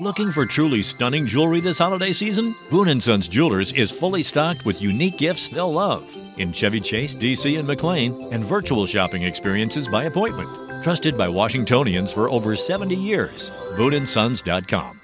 Looking for truly stunning jewelry this holiday season? Boon & Sons Jewelers is fully stocked with unique gifts they'll love in Chevy Chase, DC, and McLean, and virtual shopping experiences by appointment. Trusted by Washingtonians for over 70 years. BooneAndSons.com.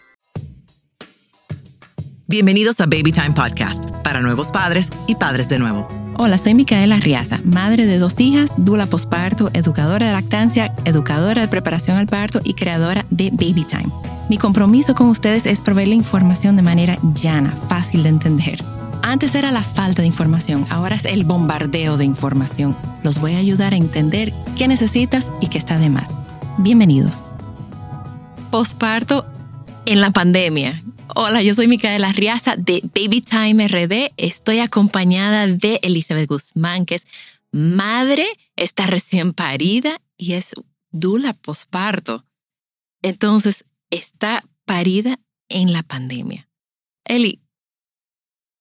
Bienvenidos a Baby Time Podcast, para nuevos padres y padres de nuevo. Hola, soy Micaela Riaza, madre de dos hijas, dula posparto, educadora de lactancia, educadora de preparación al parto y creadora de Baby Time. Mi compromiso con ustedes es proveerle información de manera llana, fácil de entender. Antes era la falta de información, ahora es el bombardeo de información. Los voy a ayudar a entender qué necesitas y qué está de más. Bienvenidos. Posparto en la pandemia. Hola, yo soy Micaela Riaza de Baby Time RD. Estoy acompañada de Elizabeth Guzmán, que es madre, está recién parida y es dula posparto. Entonces, está parida en la pandemia. Eli,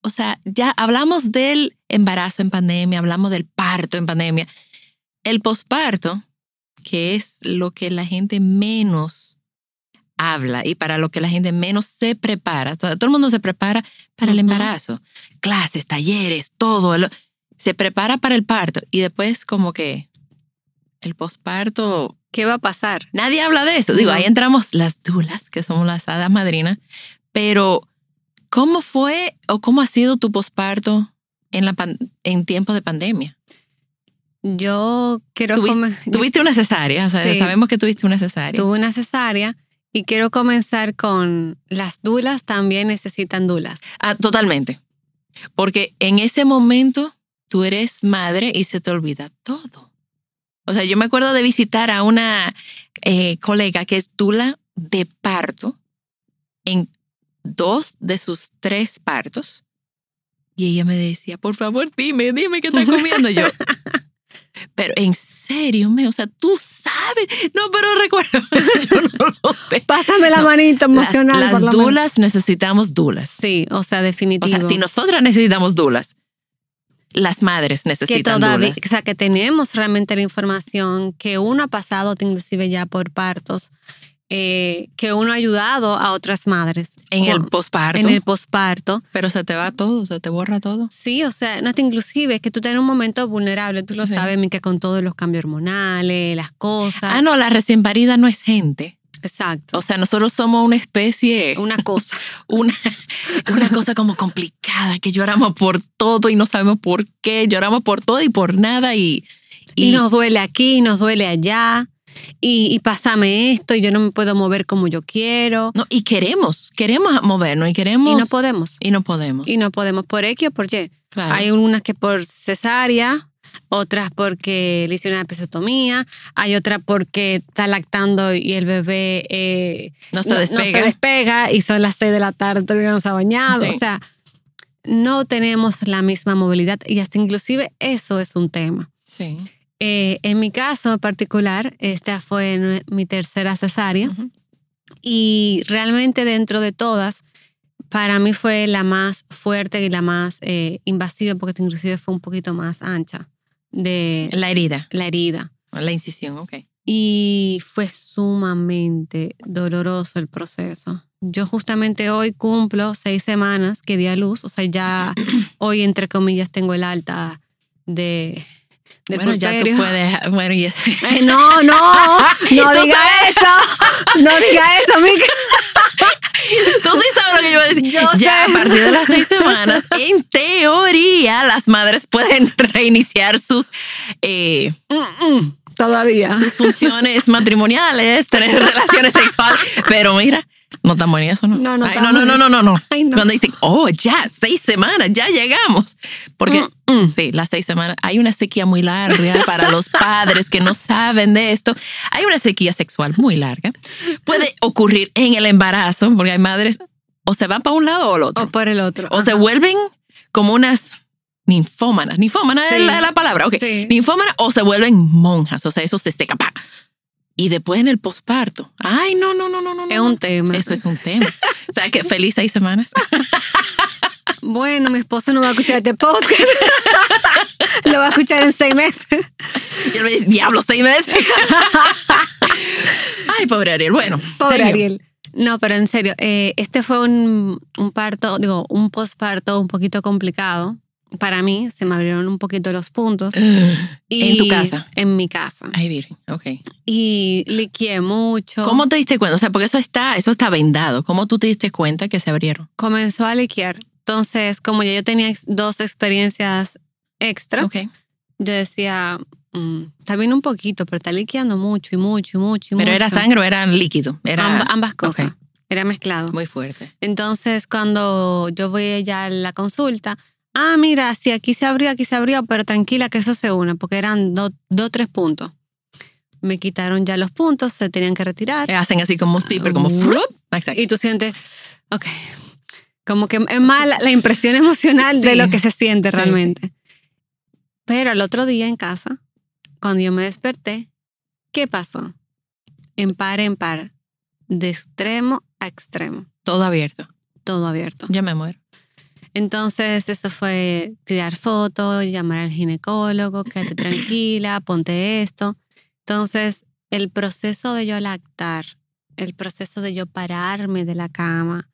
o sea, ya hablamos del embarazo en pandemia, hablamos del parto en pandemia. El posparto, que es lo que la gente menos habla y para lo que la gente menos se prepara. Todo, el mundo se prepara para el embarazo. Clases, talleres, todo. se prepara para el parto y después como que el posparto ¿Qué va a pasar? Nadie habla de eso. Digo, ahí entramos las dulas, que somos las hadas madrinas, pero ¿cómo fue o cómo ha sido tu posparto en, la en tiempo de pandemia? Yo quiero... Tuviste, una cesárea, o sea, sabemos que tuviste una cesárea. Tuve una cesárea y quiero comenzar con las dulas también necesitan dulas. Ah, totalmente. Porque en ese momento tú eres madre y se te olvida todo. O sea, yo me acuerdo de visitar a una eh, colega que es dula de parto en dos de sus tres partos. Y ella me decía, por favor, dime, dime qué estás comiendo yo. pero en serio, me, o sea, tú sabes. No, pero recuerdo, yo no lo sé. Pásame la manita emocional. Las, dulas necesitamos dulas. Sí, o sea, definitivamente. O sea, si nosotras necesitamos dulas, las madres necesitan que todavía, O sea, que tenemos realmente la información que uno ha pasado inclusive ya por partos, eh, que uno ha ayudado a otras madres. En el posparto. En el posparto. Pero se te va todo, se te borra todo. Sí, o sea, no inclusive es que tú tienes un momento vulnerable, tú lo sabes, que con todos los cambios hormonales, las cosas. Ah, no, la recién parida no es gente. Exacto. O sea, nosotros somos una especie. Una cosa. una, una cosa como complicada, que lloramos por todo y no sabemos por qué. Lloramos por todo y por nada y. Y, nos duele aquí, nos duele allá. Y, y, pásame esto y yo no me puedo mover como yo quiero. No, y queremos, queremos movernos y queremos. Y no podemos. Y no podemos. Y no podemos por X o por Y. Hay unas que por cesárea, otras porque le hicieron una episiotomía, hay otra porque está lactando y el bebé eh, no, se despega. no, se despega. y son las seis de la tarde, todavía no se ha bañado. O sea, no tenemos la misma movilidad y hasta inclusive eso es un tema. Sí. Eh, en mi caso en particular, esta fue mi tercera cesárea y realmente dentro de todas, para mí fue la más fuerte y la más eh, invasiva porque inclusive fue un poquito más ancha de... La herida. La herida. La incisión, ok. Y fue sumamente doloroso el proceso. Yo justamente hoy cumplo seis semanas que di a luz, o sea, ya hoy entre comillas tengo el alta de... bueno, ya tú puedes... Bueno, y no, no, no diga eso, no diga eso, Mica. Tú sí sabes lo que yo iba a decir. ya a partir de las seis semanas, en teoría, las madres pueden reiniciar sus. Eh, todavía. Sus funciones matrimoniales, tener relaciones sexuales. Pero mira, no tan bonito eso, ¿no? No, no, no, no, no, no, no, Cuando dicen, oh, ya, seis semanas, ya llegamos. Porque, mm, mm. sí, las seis semanas, hay una sequía muy larga para los padres que no saben de esto. Hay una sequía sexual muy larga. Puede ocurrir en el embarazo, porque hay madres, o se van para un lado o el otro. O por el otro. O se vuelven como unas ninfómanas. Ninfómanas es la, palabra, ok. Ninfómanas o se vuelven monjas, o sea, eso se seca. ¡pa! Y después en el posparto. Ay, no, no, no, no, no. Es un tema. Eso es un tema. o sea, que feliz seis semanas. bueno, mi esposo no va a escuchar este podcast. Lo va a escuchar en seis meses. Y él me dice, diablo, seis meses. Ay, pobre Ariel. Bueno. Pobre Ariel. No, pero en serio, eh, este fue un, un parto, digo, un posparto un poquito complicado. Para mí se me abrieron un poquito los puntos. Y ¿En tu casa? En mi casa. Ay, virgen, ok. Y liqueé mucho. ¿Cómo te diste cuenta? O sea, porque eso está, eso está vendado. ¿Cómo tú te diste cuenta que se abrieron? Comenzó a liquear. Entonces, como ya yo tenía dos experiencias extra, Ok. yo decía, mm, está bien un poquito, pero está liqueando mucho y mucho y mucho y Pero era sangre o era líquido. Era Amb- ambas cosas. Era mezclado. muy fuerte. Entonces, cuando yo voy ya a la consulta, ah, mira, sí, aquí se abrió, aquí se abrió, pero tranquila que eso se une, porque eran dos o tres puntos. Me quitaron ya los puntos, se tenían que retirar. Hacen así como zipper, como frup. Exacto. Y tú sientes, ok, como que es más la, la impresión emocional de Sí. lo que se siente Sí, realmente. Pero al otro día en casa, cuando yo me desperté, ¿qué pasó? En par en par, de extremo a extremo, Todo abierto. todo abierto. Ya me muero. Entonces, eso fue tirar fotos, llamar al ginecólogo, quédate tranquila, ponte esto. Entonces, el proceso de yo lactar, el proceso de yo pararme de la cama.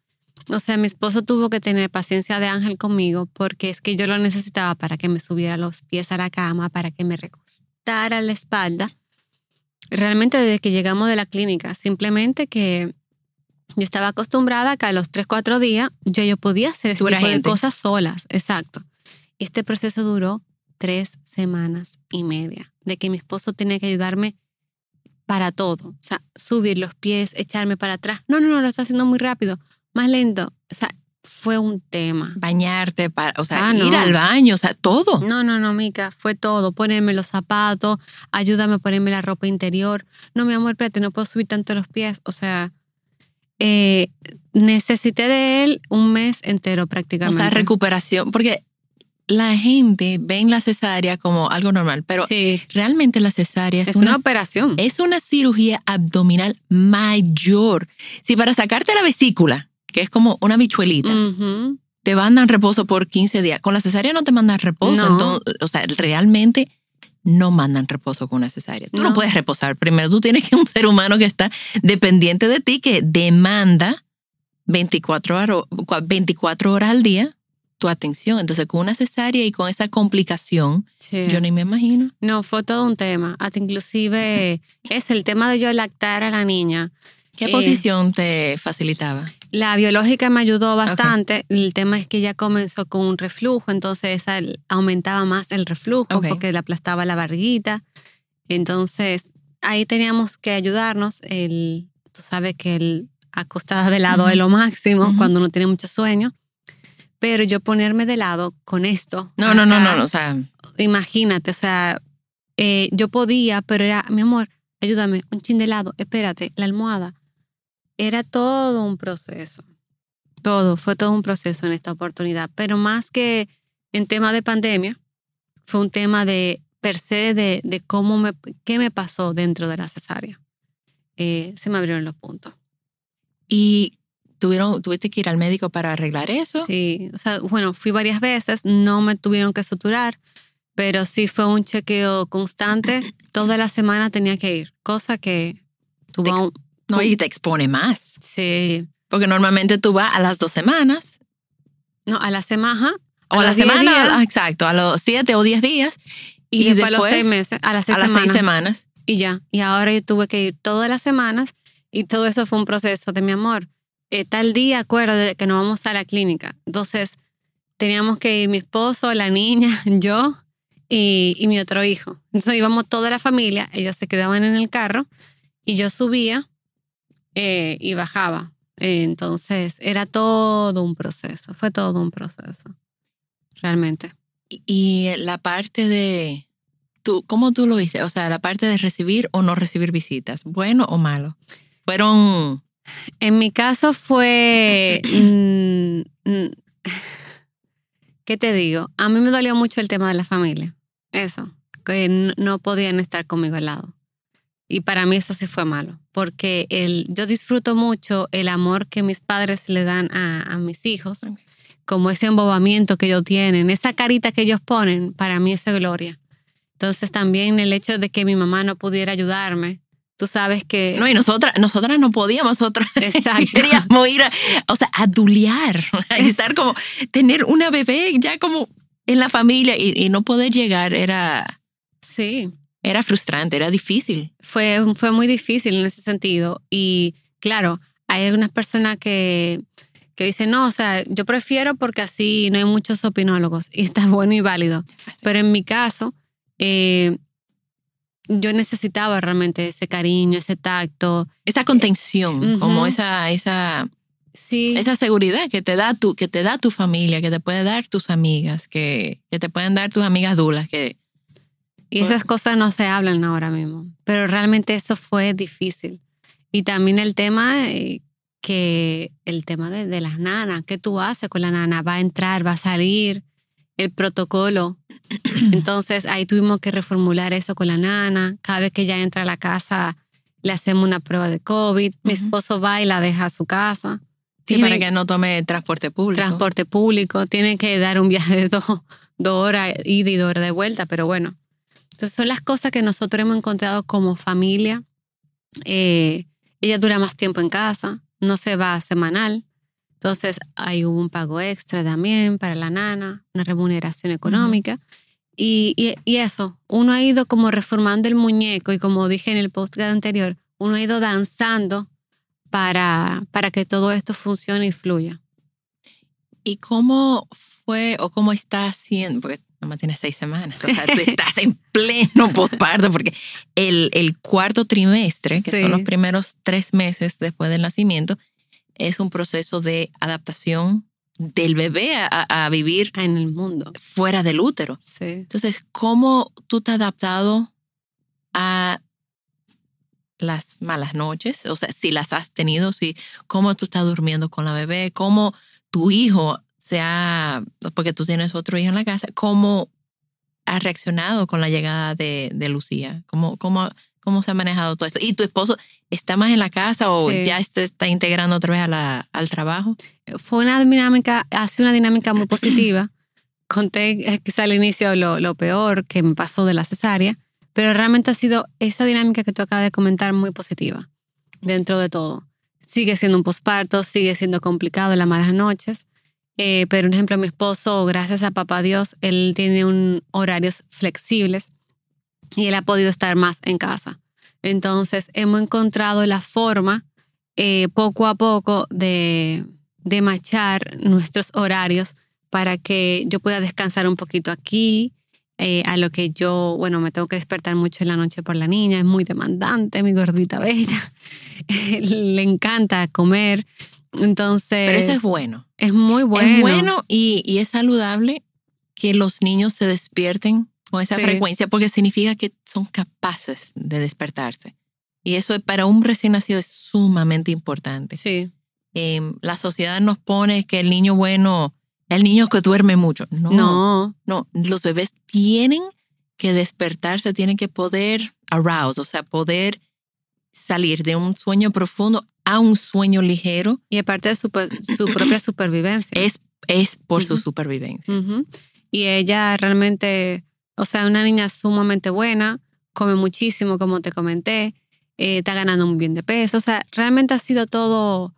O sea, mi esposo tuvo que tener paciencia de ángel conmigo porque es que yo lo necesitaba para que me subiera los pies a la cama, para que me recostara la espalda. Realmente desde que llegamos de la clínica, simplemente que yo estaba acostumbrada a que a los 3, 4 días yo, yo podía hacer ese tipo de cosas solas. Exacto. Este proceso duró tres semanas y media, de que mi esposo tenía que ayudarme para todo. O sea, subir los pies, echarme para atrás. No, no, no, lo está haciendo muy rápido, más lento. O sea, fue un tema. Bañarte, para, o sea, Ah, ir no. al baño, o sea, todo. No, no, no, Mica, fue todo. Ponerme los zapatos, ayúdame a ponerme la ropa interior. No, mi amor, espérate, no puedo subir tanto los pies. O sea, eh, necesité de él un mes entero O prácticamente. sea, recuperación, porque la gente ve en la cesárea como algo normal, pero sí, realmente la cesárea es, es una operación. es una cirugía abdominal mayor. Si para sacarte la vesícula, que es como una bichuelita, te mandan reposo por 15 días, con la cesárea no te mandan reposo. No. Entonces, o sea, realmente no mandan reposo con una cesárea. Tú no. No. puedes reposar. Primero tú tienes que un ser humano que está dependiente de ti, que demanda 24 horas, 24 horas al día tu atención. Entonces, con una cesárea y con esa complicación, Sí. yo ni me imagino. No, fue todo un tema. Hasta inclusive eso, el tema de yo lactar a la niña. ¿Qué Eh, posición te facilitaba? La biológica me ayudó bastante. El tema es que ella comenzó con un reflujo, entonces esa aumentaba más el reflujo porque le aplastaba la barriguita. Entonces ahí teníamos que ayudarnos. El, tú sabes que el acostada de lado Ujú. es lo máximo cuando uno tiene mucho sueño. Pero yo ponerme de lado con esto. No, no, no, no, no, o sea, imagínate, o sea, eh, yo podía, pero era, mi amor, ayúdame, un chin de helado, espérate, la almohada. Era todo un proceso. Todo, fue todo un proceso en esta oportunidad. Pero más que en tema de pandemia, fue un tema de per se de, de cómo me, qué me pasó dentro de la cesárea. Eh, se me abrieron los puntos. y tuvieron, tuviste que ir al médico para arreglar eso. Sí, o sea, bueno, fui varias veces, no me tuvieron que suturar, pero sí fue un chequeo constante. Toda la semana tenía que ir, cosa que tuvo un... No, y te expone más. Sí, Porque normalmente tú vas a las dos semanas no, a la semana, o a, la los 10 semana, días. ah, exacto, a los siete o diez días y, y después, a los seis meses, a las seis a las semanas. seis semanas. Y ya, y ahora yo tuve que ir todas las semanas y todo eso fue un proceso de mi amor. Eh, tal día, acuérdate que nos vamos a la clínica. Entonces, teníamos que ir mi esposo, la niña, yo y, y mi otro hijo. Entonces íbamos toda la familia, ellos se quedaban en el carro y yo subía eh, y bajaba. Entonces, era todo un proceso, fue todo un proceso, realmente. Y- Y la parte de, tú, ¿cómo tú lo viste? O sea, la parte de recibir o no recibir visitas, bueno o malo. Fueron, En mi caso fue... mm, mm, ¿Qué te digo? A mí me dolió mucho el tema de la familia. Eso, que no podían estar conmigo al lado. Y para mí eso sí fue malo, porque el, yo disfruto mucho el amor que mis padres le dan a, a mis hijos, como ese embobamiento que ellos tienen, esa carita que ellos ponen, para mí eso es gloria. Entonces también el hecho de que mi mamá no pudiera ayudarme Tú sabes que... No, y nosotras, nosotras no podíamos, nosotras queríamos ir a, o sea, a dulear, a estar como, tener una bebé ya como en la familia y, y no poder llegar era, Sí, era frustrante, era difícil. fue, fue muy difícil en ese sentido. Y claro, hay algunas personas que, que dicen, no, o sea, yo prefiero porque así no hay muchos opinólogos y está bueno y válido. Pero en mi caso, eh, yo necesitaba realmente ese cariño, ese tacto. Esa contención, Ujú. como esa, esa, Sí, esa seguridad que te da tu, que te da tu familia, que te puede dar tus amigas, que, que te pueden dar tus amigas dulas, que y esas cosas no se hablan ahora mismo. Pero realmente eso fue difícil. Y también el tema eh, que el tema de, de las nanas, ¿qué tú haces con la nana? ¿Va a entrar, va a salir? El protocolo. Entonces ahí tuvimos que reformular eso con la nana. Cada vez que ella entra a la casa, le hacemos una prueba de COVID. Mi esposo va y la deja a su casa. sí, Tienen para que no tome transporte público. transporte público, tiene que dar un viaje de dos, dos horas ida y dos horas de vuelta, pero bueno. Entonces son las cosas que nosotros hemos encontrado como familia. Eh, ella dura más tiempo en casa, no se va semanal. Entonces hay un pago extra también para la nana, una remuneración económica. y, y, y eso, uno ha ido como reformando el muñeco y como dije en el podcast anterior, uno ha ido danzando para, para que todo esto funcione y fluya. ¿Y cómo fue o cómo está haciendo? Porque nomás tienes seis semanas, o sea, tú estás en pleno posparto, porque el, el cuarto trimestre, que Sí. son los primeros tres meses después del nacimiento, es un proceso de adaptación del bebé a, a- vivir en el mundo. fuera del útero. Sí. Entonces, ¿cómo tú te has adaptado a las malas noches? O sea, si las has tenido, si, cómo tú estás durmiendo con la bebé, cómo tu hijo se ha, porque tú tienes otro hijo en la casa, cómo ha reaccionado con la llegada de, de Lucía, cómo, cómo, cómo se ha manejado todo eso. ¿Y tu esposo está más en la casa o Sí. ya se está integrando otra vez a la, al trabajo? Fue una dinámica, ha sido una dinámica muy positiva. Conté eh, quizá al inicio lo, lo peor que me pasó de la cesárea, pero realmente ha sido esa dinámica que tú acabas de comentar muy positiva dentro de todo. Sigue siendo un posparto, sigue siendo complicado las malas noches, eh, pero un ejemplo, mi esposo, gracias a papá Dios, él tiene un horarios flexibles y él ha podido estar más en casa. Entonces hemos encontrado la forma eh, poco a poco de, de machar nuestros horarios para que yo pueda descansar un poquito aquí, eh, a lo que yo, bueno, me tengo que despertar mucho en la noche por la niña, es muy demandante, mi gordita bella, le encanta comer, entonces Pero eso es bueno. es muy bueno. Es bueno y, y es saludable que los niños se despierten con esa Sí. frecuencia porque significa que son capaces de despertarse. Y eso es- para un recién nacido es sumamente importante. Sí, Eh, la sociedad nos pone que el niño bueno, el niño que duerme mucho. No, no, no, los bebés tienen que despertarse, tienen que poder arouse, o sea, poder salir de un sueño profundo a un sueño ligero. y aparte de su, su propia supervivencia. Es, es por su supervivencia. Y ella realmente, o sea, una niña sumamente buena, come muchísimo, como te comenté, eh, está ganando muy bien de peso. O sea, realmente ha sido todo,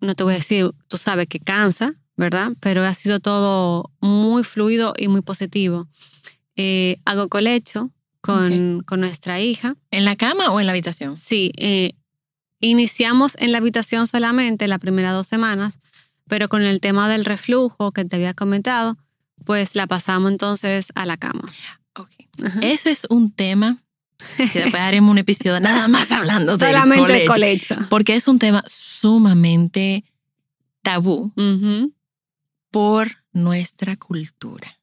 no te voy a decir, tú sabes que cansa, ¿verdad? Pero ha sido todo muy fluido y muy positivo. Eh, hago colecho con, con nuestra hija. ¿En la cama o en la habitación? Sí, eh, iniciamos en la habitación solamente las primeras dos semanas, pero con el tema del reflujo que te había comentado, pues la pasamos entonces a la cama. Ese es un tema que después haremos un episodio nada más hablando del Solamente el colecho, colecho. porque es un tema sumamente tabú por nuestra cultura.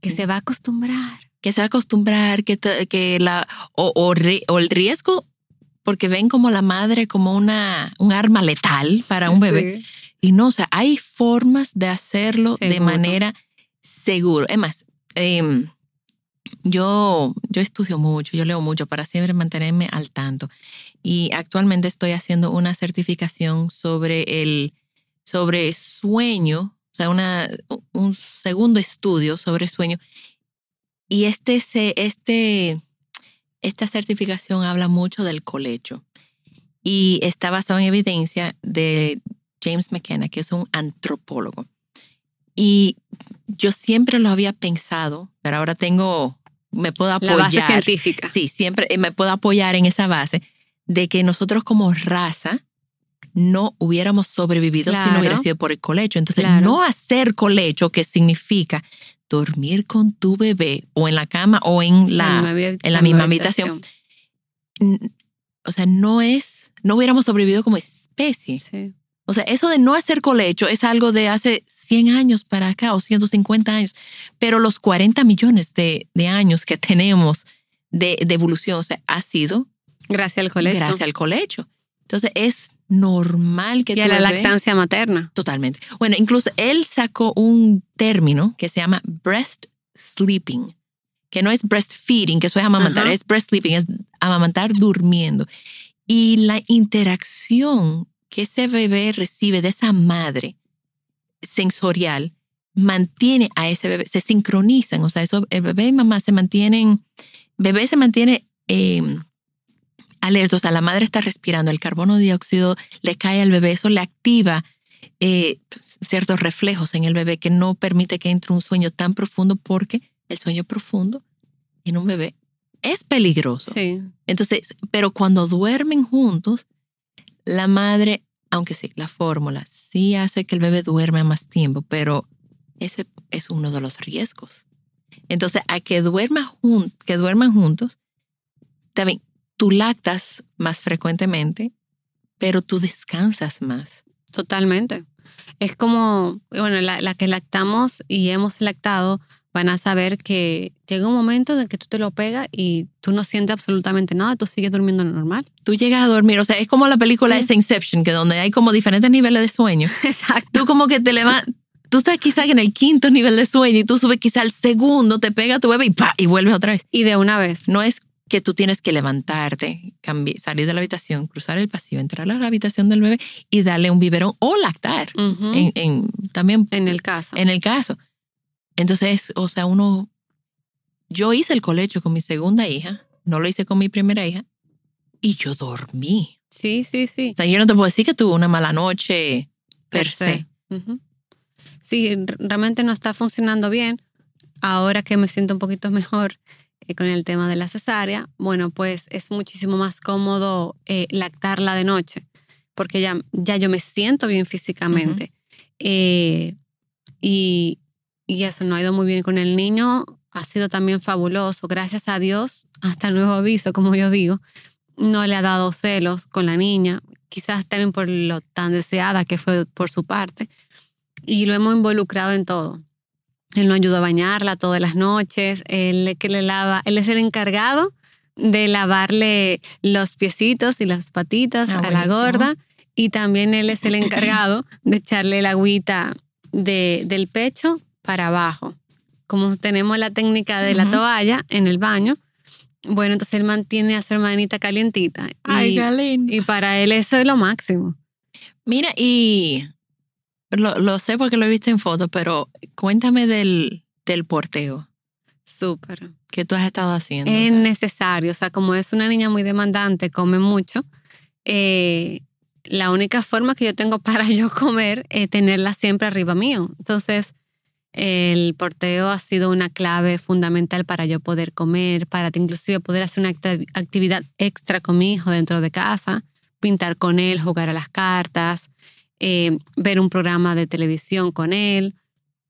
Que se va a acostumbrar. Que se va a acostumbrar, que, que la, o, o el riesgo, porque ven como la madre como una, un arma letal para un bebé. Y no, o sea, hay formas de hacerlo de manera segura. Es más, em, yo, yo estudio mucho, yo leo mucho para siempre mantenerme al tanto. Y actualmente estoy haciendo una certificación sobre el sobre sueño, o sea, una, un segundo estudio sobre sueño. Y este, este, esta certificación habla mucho del colecho y está basado en evidencia de James McKenna, que es un antropólogo. Y yo siempre lo había pensado, pero ahora tengo, me puedo apoyar. La base científica. Sí, siempre me puedo apoyar en esa base de que nosotros como raza no hubiéramos sobrevivido si no hubiera sido por el colecho. Entonces, no hacer colecho, que significa dormir con tu bebé o en la cama o en la, en la misma habitación. O sea, no es, no hubiéramos sobrevivido como especie. Sí. O sea, eso de no hacer colecho es algo de hace 100 años para acá o 150 años, pero los 40 millones de, de años que tenemos de, de, evolución, o sea, ha sido gracias al colecho. Gracias al colecho. Entonces es normal que... Y a la lactancia materna. Totalmente. Bueno, incluso él sacó un término que se llama breast sleeping, que no es breastfeeding, que eso es amamantar, es breast sleeping, es amamantar durmiendo. Y la interacción que ese bebé recibe de esa madre sensorial mantiene a ese bebé, se sincronizan, o sea, eso, el bebé y mamá se mantienen, bebé se mantiene eh, alerta, o sea, la madre está respirando, el carbono dióxido le cae al bebé, eso le activa eh, ciertos reflejos en el bebé que no permite que entre un sueño tan profundo porque el sueño profundo en un bebé es peligroso. Sí. Entonces, pero cuando duermen juntos, la madre, aunque sí, la fórmula sí hace que el bebé duerma más tiempo, pero ese es uno de los riesgos. Entonces, a que, duerma que duerman juntos, también tú lactas más frecuentemente, pero tú descansas más. Totalmente. Es como, bueno, la, que lactamos y hemos lactado van a saber que llega un momento en que tú te lo pegas y tú no sientes absolutamente nada, tú sigues durmiendo normal. Tú llegas a dormir, o sea, es como la película de Inception, que donde hay como diferentes niveles de sueño. Exacto. Tú como que te levantas, tú estás quizá en el quinto nivel de sueño y tú subes quizá al segundo, te pega tu bebé y pa, y vuelves otra vez. Y de una vez. No es que tú tienes que levantarte, salir de la habitación, cruzar el pasillo, entrar a la habitación del bebé y darle un biberón o lactar. en, también en el caso. En el caso. Entonces, o sea, uno, yo hice el colecho con mi segunda hija, no lo hice con mi primera hija y yo dormí. Sí, sí, sí. O sea, yo no te puedo decir que tuve una mala noche per, se. Sí, realmente no está funcionando bien. Ahora que me siento un poquito mejor, eh, con el tema de la cesárea, bueno, pues es muchísimo más cómodo eh, lactarla de noche, porque ya, ya yo me siento bien físicamente. Eh, y, y eso no ha ido muy bien con el niño, ha sido también fabuloso, gracias a Dios, hasta el nuevo aviso, como yo digo, no le ha dado celos con la niña, quizás también por lo tan deseada que fue por su parte, y lo hemos involucrado en todo. Él nos ayuda a bañarla todas las noches, él que le lava, él es el encargado de lavarle los piecitos y las patitas ah, a la gorda y también él es el encargado de echarle la agüita de, del pecho para abajo. Como tenemos la técnica de la toalla en el baño, bueno, entonces él mantiene a su hermanita calientita. Ay, y, y para él eso es lo máximo. Mira, y lo, sé porque lo he visto en fotos, pero cuéntame del, del porteo. Súper. ¿Qué tú has estado haciendo? Es necesario, o sea, como es una niña muy demandante, come mucho, eh, la única forma que yo tengo para yo comer es tenerla siempre arriba mío. Entonces, el porteo ha sido una clave fundamental para yo poder comer, para inclusive poder hacer una actividad extra con mi hijo dentro de casa, pintar con él, jugar a las cartas, eh, ver un programa de televisión con él.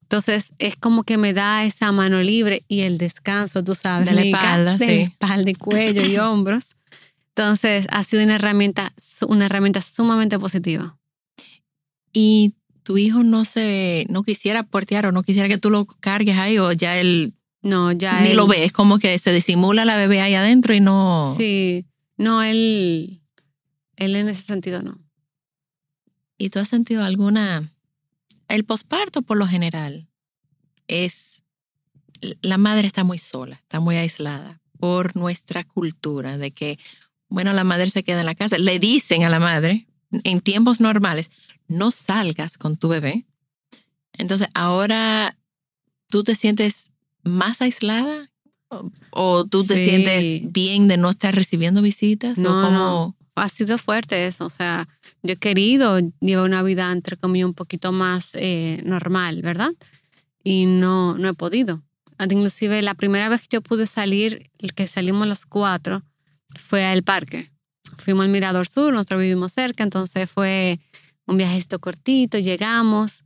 Entonces es como que me da esa mano libre y el descanso, tú sabes, de la espalda, de espalda y cuello y hombros. Entonces ha sido una herramienta, una herramienta sumamente positiva. ¿Y tu hijo no se, no quisiera portear o no quisiera que tú lo cargues ahí o ya él no, ya ni lo ves, como que se disimula la bebé ahí adentro y no. Sí, no, él, él en ese sentido no. ¿Y tú has sentido alguna... El posparto por lo general es... La madre está muy sola, está muy aislada por nuestra cultura de que, bueno, la madre se queda en la casa. Le dicen a la madre, en tiempos normales, no salgas con tu bebé. Entonces, ahora tú te sientes más aislada ¿O tú te Sí. sientes bien de no estar recibiendo visitas? No, ¿O cómo? no. Ha sido fuerte eso. O sea, yo he querido llevar una vida, entre comillas, un poquito más eh, normal, ¿verdad? Y no, no he podido. Inclusive la primera vez que yo pude salir, que salimos los cuatro, fue al parque. Fuimos al Mirador Sur, nosotros vivimos cerca, entonces fue un viajecito cortito, llegamos.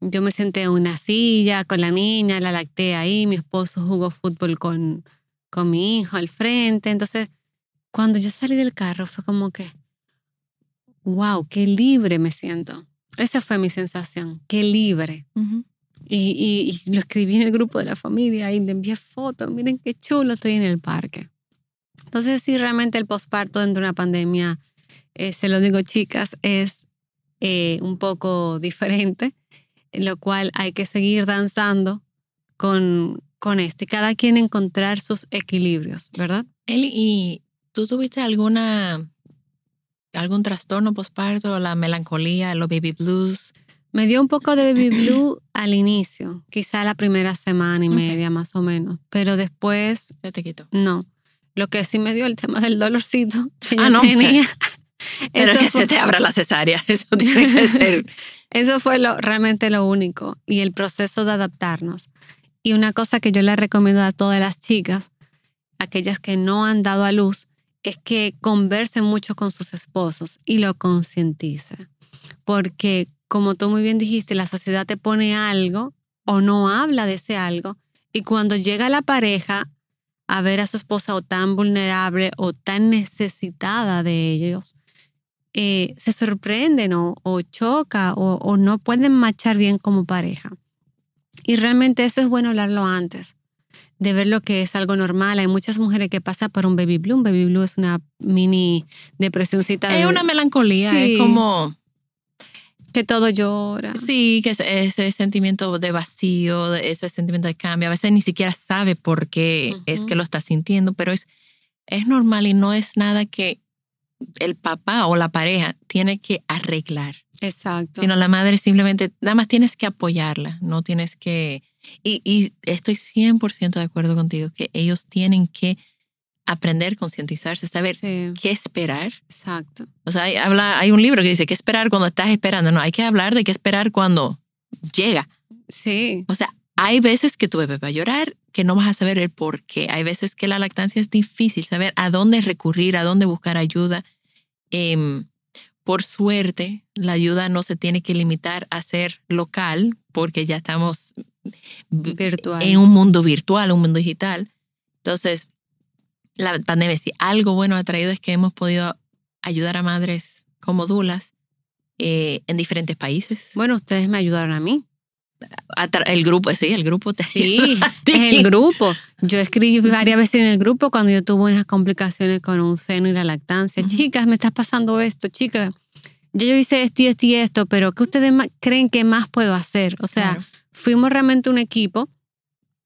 Yo me senté en una silla con la niña, la lacté ahí, mi esposo jugó fútbol con, con mi hijo al frente. Entonces, cuando yo salí del carro fue como que, wow, qué libre me siento. Esa fue mi sensación, qué libre. Ujú. Y, y- y lo escribí en el grupo de la familia y le envié fotos, miren qué chulo estoy en el parque. Entonces, sí, realmente el posparto dentro de una pandemia, eh, se lo digo chicas, es eh, un poco diferente, en lo cual hay que seguir danzando con, con esto y cada quien encontrar sus equilibrios, ¿verdad? Eli, ¿y tú tuviste alguna algún trastorno postparto, la melancolía, los baby blues? Me dio un poco de baby blue al inicio, quizá la primera semana y Ok. media más o menos, pero después Se te quitó. no. Lo que sí me dio el tema del dolorcito que Ah, yo no, tenía. Pero Eso que fue, se te abra la cesárea, eso tiene que ser. eso fue lo, realmente lo único y el proceso de adaptarnos. Y una cosa que yo le recomiendo a todas las chicas, aquellas que no han dado a luz, es que conversen mucho con sus esposos y lo concienticen. Porque, como tú muy bien dijiste, la sociedad te pone algo o no habla de ese algo. Y cuando llega la pareja a ver a su esposa o tan vulnerable o tan necesitada de ellos, eh, se sorprenden o, o choca o, o no pueden marchar bien como pareja. Y realmente eso es bueno hablarlo antes, de ver lo que es algo normal. Hay muchas mujeres que pasan por un baby blue. Un baby blue es una mini depresioncita. Es de- una melancolía, Sí. es como, que todo llora. sí, que es ese sentimiento de vacío, ese sentimiento de cambio. A veces ni siquiera sabe por qué es que lo está sintiendo, pero es, es normal y no es nada que el papá o la pareja tiene que arreglar. Exacto. sino la madre simplemente, nada más tienes que apoyarla, no tienes que... Y, y estoy 100% de acuerdo contigo que ellos tienen que aprender, concientizarse, saber Sí, qué esperar. exacto. O sea, hay, habla, hay un libro que dice qué esperar cuando estás esperando, no, hay que hablar de qué esperar cuando llega. Sí, O sea, hay veces que tu bebé va a llorar, que no vas a saber el por qué. Hay veces que la lactancia es difícil, saber a dónde recurrir, a dónde buscar ayuda. Em, por suerte, la ayuda no se tiene que limitar a ser local, porque ya estamos virtual. en un mundo virtual, un mundo digital. Entonces, la pandemia, si algo bueno ha traído es que hemos podido ayudar a madres como dulas eh, en diferentes países. Bueno, ustedes me ayudaron a mí. El grupo, sí, el grupo te Sí, es el grupo. Yo escribí varias veces en el grupo cuando yo tuve unas complicaciones con un seno y la lactancia. Ujú. Chicas, me está pasando esto, chicas. Ya yo hice esto y esto y esto, pero ¿qué ustedes creen que más puedo hacer? O sea, Claro. Fuimos realmente un equipo.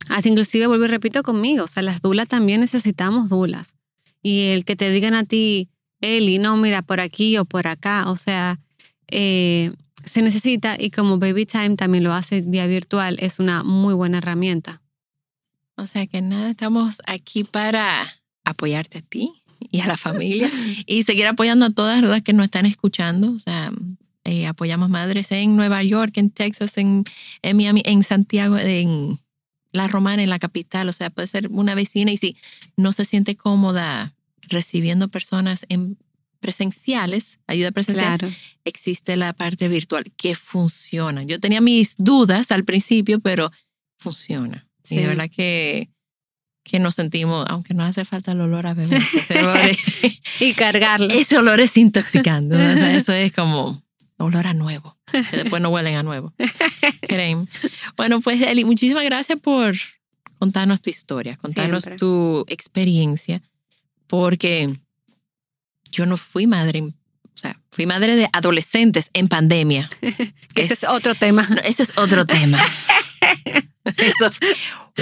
Así inclusive vuelvo y repito conmigo, o sea, las dulas también necesitamos dulas. Y el que te digan a ti, Eli, no, mira, por aquí o por acá, o sea, eh, se necesita y como Baby Time también lo hace vía virtual, es una muy buena herramienta. O sea que nada, estamos aquí para apoyarte a ti y a la familia y seguir apoyando a todas las que nos están escuchando. O sea, eh, apoyamos madres en Nueva York, en Texas, en, en Miami, en Santiago, en La Romana, en la capital. O sea, puede ser una vecina y si no se siente cómoda recibiendo personas en presenciales, ayuda presencial, Claro. existe la parte virtual que funciona. Yo tenía mis dudas al principio, pero funciona. Sí, de Sí. verdad que, que nos sentimos, aunque no hace falta el olor a bebé, ese olor es, Y cargarlo. ese olor es intoxicante. ¿no? O sea, eso es como olor a nuevo, que después no huelen a nuevo. Créeme. Bueno, pues Eli, muchísimas gracias por contarnos tu historia, contarnos Siempre. tu experiencia, porque yo no fui madre, o sea, fui madre de adolescentes en pandemia. Ese es otro tema. No, ese es otro tema. Eso,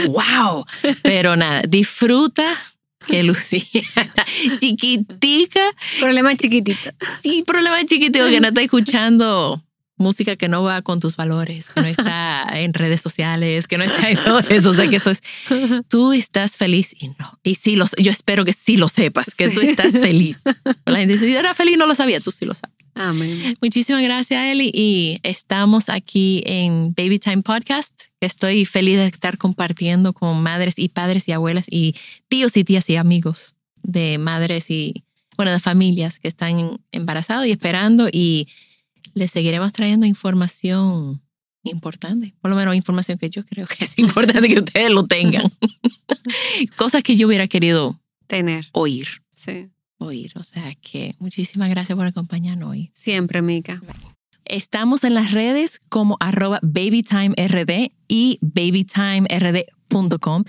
wow. Pero nada, disfruta que Lucía, chiquitica, Problema chiquitito. sí, problema chiquitito que no está escuchando música que no va con tus valores, que no está en redes sociales, que no está en todo eso. O sea, que eso es, tú estás feliz y no. Y sí, los, yo espero que sí lo sepas, que tú estás feliz. La gente dice, yo era feliz, no lo sabía, tú sí lo sabes. Amén. Muchísimas gracias, Eli. Y estamos aquí en Baby Time Podcast. Estoy feliz de estar compartiendo con madres y padres y abuelas y tíos y tías y amigos de madres y, bueno, de familias que están embarazados y esperando. Y les seguiremos trayendo información importante, por lo menos información que yo creo que es importante que ustedes lo tengan. Cosas que yo hubiera querido Tener. oír, Sí. oír. O sea que muchísimas gracias por acompañarnos hoy. Siempre, Mica. Estamos en las redes como arroba babytimerd y babytimerd.com.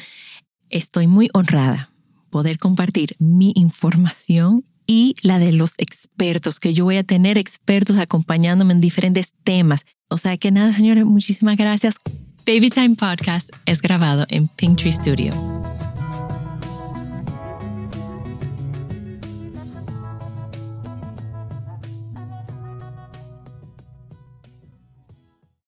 Estoy muy honrada poder compartir mi información y la de los expertos, que yo voy a tener expertos acompañándome en diferentes temas. O sea que nada, señores, muchísimas gracias. Baby Time Podcast es grabado en Pinktree Studio.